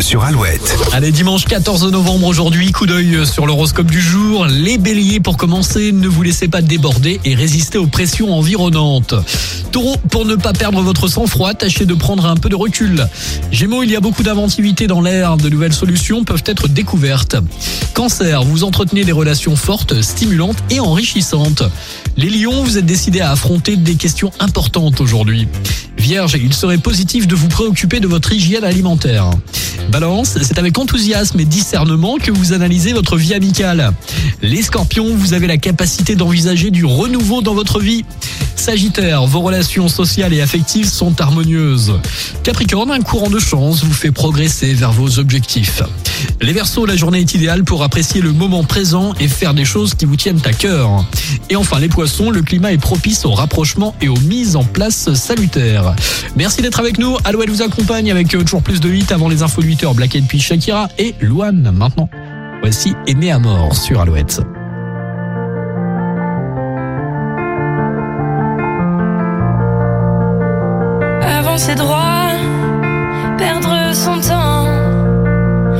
sur. Allez, dimanche 14 novembre aujourd'hui, coup d'œil sur l'horoscope du jour. Les béliers, pour commencer, ne vous laissez pas déborder et résistez aux pressions environnantes. Taureau, pour ne pas perdre votre sang-froid, tâchez de prendre un peu de recul. Gémeaux, il y a beaucoup d'inventivité dans l'air, de nouvelles solutions peuvent être découvertes. Cancer, vous entretenez des relations fortes, stimulantes et enrichissantes. Les lions, vous êtes décidés à affronter des questions importantes aujourd'hui. Vierge, il serait positif de vous préoccuper de votre hygiène alimentaire. Balance, c'est avec enthousiasme et discernement que vous analysez votre vie amicale. Les scorpions, vous avez la capacité d'envisager du renouveau dans votre vie. Sagittaire, vos relations sociales et affectives sont harmonieuses. Capricorne, un courant de chance vous fait progresser vers vos objectifs. Les Verseaux, la journée est idéale pour apprécier le moment présent et faire des choses qui vous tiennent à cœur. Et enfin les Poissons, le climat est propice au rapprochement et aux mises en place salutaires. Merci d'être avec nous. Alouette vous accompagne avec euh, toujours plus de 8 avant les infos de 8 h Black Eyed Shakira et Luan maintenant. Voici Aimé à mort sur Alouette. Avancer droit, perdre